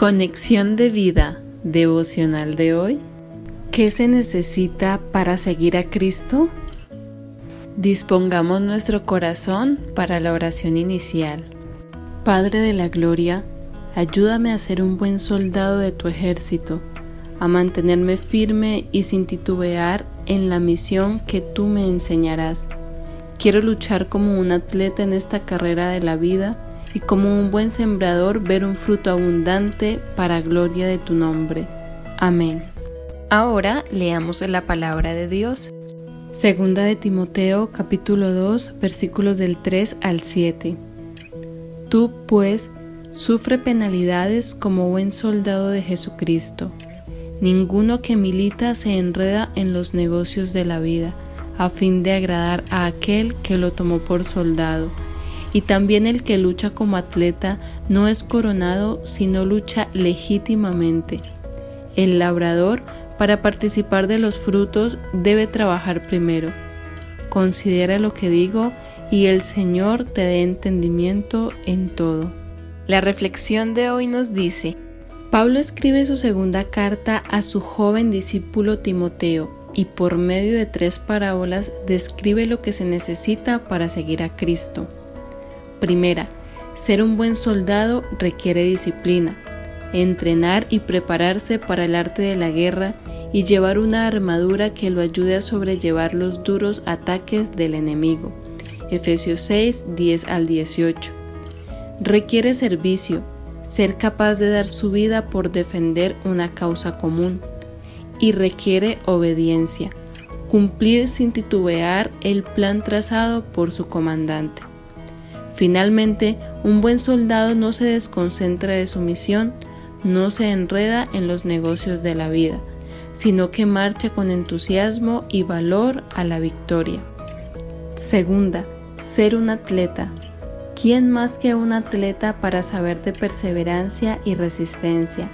Conexión de vida devocional de hoy. ¿Qué se necesita para seguir a Cristo? Dispongamos nuestro corazón para la oración inicial. Padre de la Gloria, ayúdame a ser un buen soldado de tu ejército, a mantenerme firme y sin titubear en la misión que tú me enseñarás. Quiero luchar como un atleta en esta carrera de la vida y como un buen sembrador ver un fruto abundante para gloria de tu nombre. Amén. Ahora leamos la palabra de Dios. Segunda de Timoteo capítulo 2 versículos del 3 al 7. Tú pues sufre penalidades como buen soldado de Jesucristo. Ninguno que milita se enreda en los negocios de la vida, a fin de agradar a aquel que lo tomó por soldado y también el que lucha como atleta no es coronado sino lucha legítimamente. El labrador, para participar de los frutos, debe trabajar primero. Considera lo que digo y el Señor te dé entendimiento en todo. La reflexión de hoy nos dice, Pablo escribe su segunda carta a su joven discípulo Timoteo y por medio de tres parábolas describe lo que se necesita para seguir a Cristo. Primera, ser un buen soldado requiere disciplina, entrenar y prepararse para el arte de la guerra y llevar una armadura que lo ayude a sobrellevar los duros ataques del enemigo. Efesios 6, 10 al 18. Requiere servicio, ser capaz de dar su vida por defender una causa común. Y requiere obediencia, cumplir sin titubear el plan trazado por su comandante. Finalmente, un buen soldado no se desconcentra de su misión, no se enreda en los negocios de la vida, sino que marcha con entusiasmo y valor a la victoria. Segunda, ser un atleta. ¿Quién más que un atleta para saber de perseverancia y resistencia?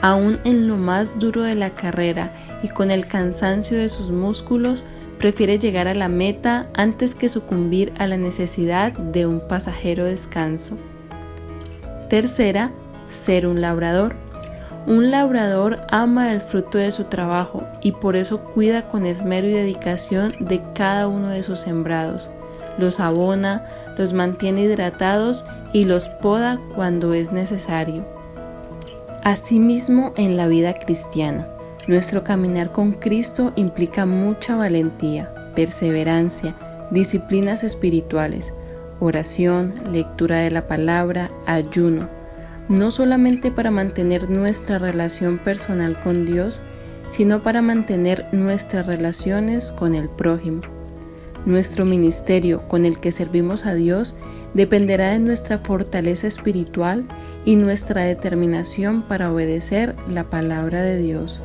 Aún en lo más duro de la carrera y con el cansancio de sus músculos, prefiere llegar a la meta antes que sucumbir a la necesidad de un pasajero descanso. Tercera, ser un labrador. Un labrador ama el fruto de su trabajo y por eso cuida con esmero y dedicación de cada uno de sus sembrados. Los abona, los mantiene hidratados y los poda cuando es necesario. Asimismo en la vida cristiana. Nuestro caminar con Cristo implica mucha valentía, perseverancia, disciplinas espirituales, oración, lectura de la palabra, ayuno, no solamente para mantener nuestra relación personal con Dios, sino para mantener nuestras relaciones con el prójimo. Nuestro ministerio con el que servimos a Dios dependerá de nuestra fortaleza espiritual y nuestra determinación para obedecer la palabra de Dios.